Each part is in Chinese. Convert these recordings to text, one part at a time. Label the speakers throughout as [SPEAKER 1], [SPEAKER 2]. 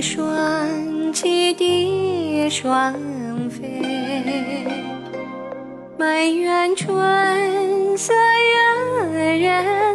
[SPEAKER 1] 双栖蝶双飞，满园春色惹人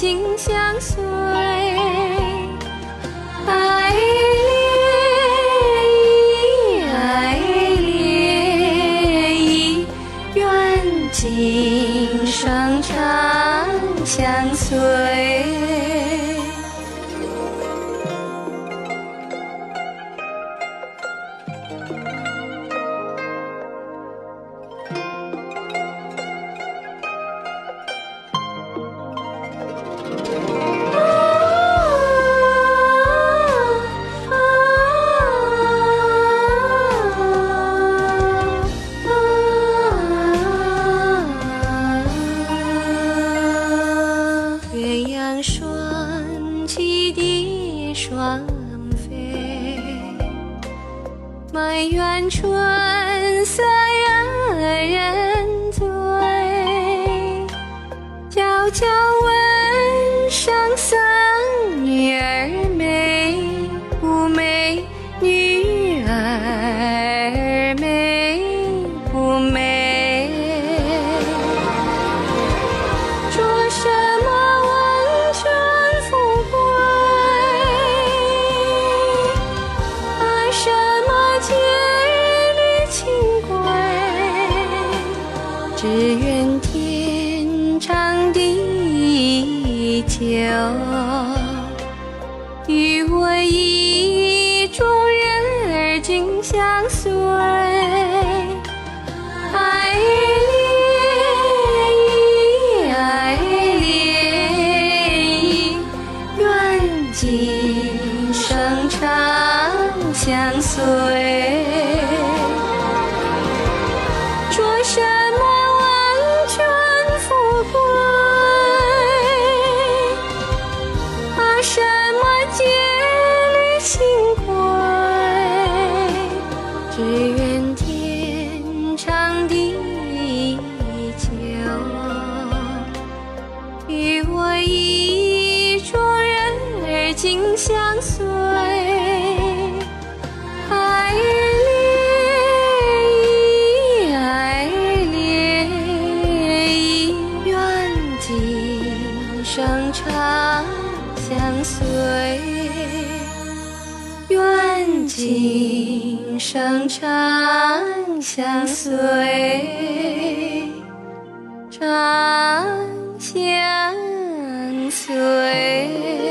[SPEAKER 1] 儿紧相随。爱恋，爱恋，愿今生长相随。栖蝶双飞，满园春色惹人醉。悄悄只愿天长地久，与我意中人儿紧相随。爱恋，爱恋，愿今生长相随。紧相随。爱恋，爱恋，愿今生长相随。愿今生长相随，长相随。